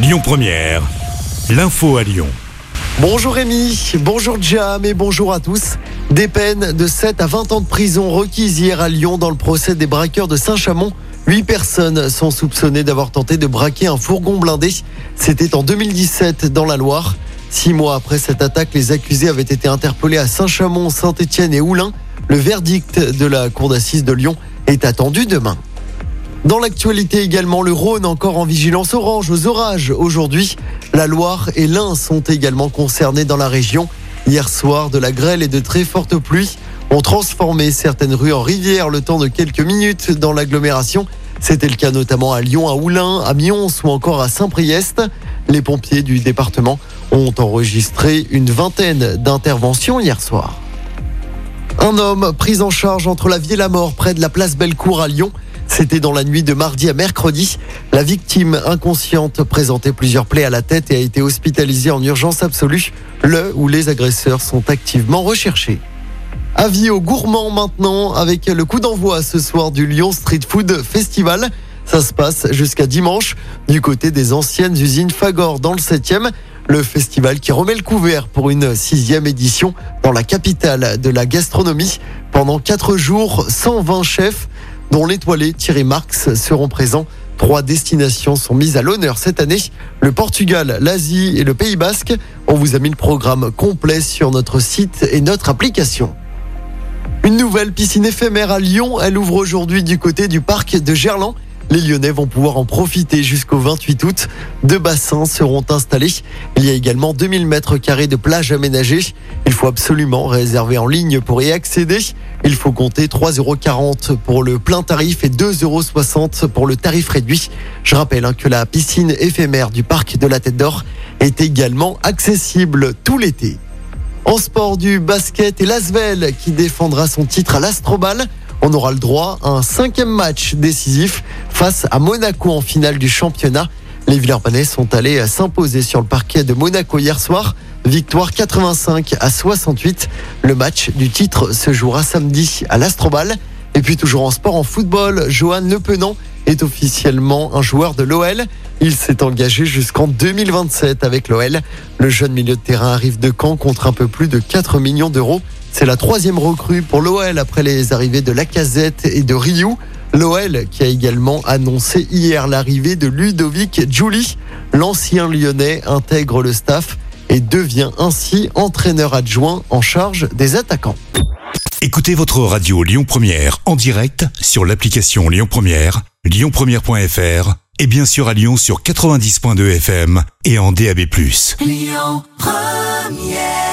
Lyon Première, l'info à Lyon. Bonjour Rémi, bonjour Jam et bonjour à tous. Des peines de 7 à 20 ans de prison requises hier à Lyon dans le procès des braqueurs de Saint-Chamond. Huit personnes sont soupçonnées d'avoir tenté de braquer un fourgon blindé. C'était en 2017 dans la Loire. Six mois après cette attaque, les accusés avaient été interpellés à Saint-Chamond, Saint-Étienne et Oulin. Le verdict de la cour d'assises de Lyon est attendu demain. Dans l'actualité également, le Rhône encore en vigilance orange aux orages. Aujourd'hui, la Loire et l'Ain sont également concernés dans la région. Hier soir, de la grêle et de très fortes pluies ont transformé certaines rues en rivières le temps de quelques minutes dans l'agglomération. C'était le cas notamment à Lyon, à Oulin, à Mions ou encore à Saint-Priest. Les pompiers du département ont enregistré une vingtaine d'interventions hier soir. Un homme pris en charge entre la vie et la mort près de la place Bellecour à Lyon. C'était dans la nuit de mardi à mercredi. La victime inconsciente présentait plusieurs plaies à la tête et a été hospitalisée en urgence absolue, le où les agresseurs sont activement recherchés. Avis aux gourmands maintenant avec le coup d'envoi ce soir du Lyon Street Food Festival. Ça se passe jusqu'à dimanche du côté des anciennes usines Fagor dans le 7e. Le festival qui remet le couvert pour une sixième édition dans la capitale de la gastronomie. Pendant quatre jours, 120 chefs dont l'étoilé Thierry Marx seront présents. Trois destinations sont mises à l'honneur cette année. Le Portugal, l'Asie et le Pays Basque. On vous a mis le programme complet sur notre site et notre application. Une nouvelle piscine éphémère à Lyon. Elle ouvre aujourd'hui du côté du parc de Gerland. Les Lyonnais vont pouvoir en profiter jusqu'au 28 août. Deux bassins seront installés. Il y a également 2000 mètres carrés de plage aménagée. Il faut absolument réserver en ligne pour y accéder. Il faut compter 3,40 euros pour le plein tarif et 2,60 euros pour le tarif réduit. Je rappelle hein, que la piscine éphémère du parc de la Tête d'Or est également accessible tout l'été. En sport du basket et l'Asvel qui défendra son titre à l'Astrobal on aura le droit à un cinquième match décisif face à Monaco en finale du championnat. Les Villeurbanais sont allés s'imposer sur le parquet de Monaco hier soir. Victoire 85 à 68. Le match du titre se jouera samedi à l'Astrobal. Et puis toujours en sport, en football, Johan Lepenant est officiellement un joueur de l'OL. Il s'est engagé jusqu'en 2027 avec l'OL. Le jeune milieu de terrain arrive de Caen contre un peu plus de 4 millions d'euros. C'est la troisième recrue pour l'OL après les arrivées de Lacazette et de Ryu. L'OL qui a également annoncé hier l'arrivée de Ludovic Giuli. L'ancien lyonnais intègre le staff et devient ainsi entraîneur adjoint en charge des attaquants. Écoutez votre radio Lyon Première en direct sur l'application Lyon Première, lyonpremière.fr et bien sûr à Lyon sur 90.2 FM et en DAB+. Lyon Première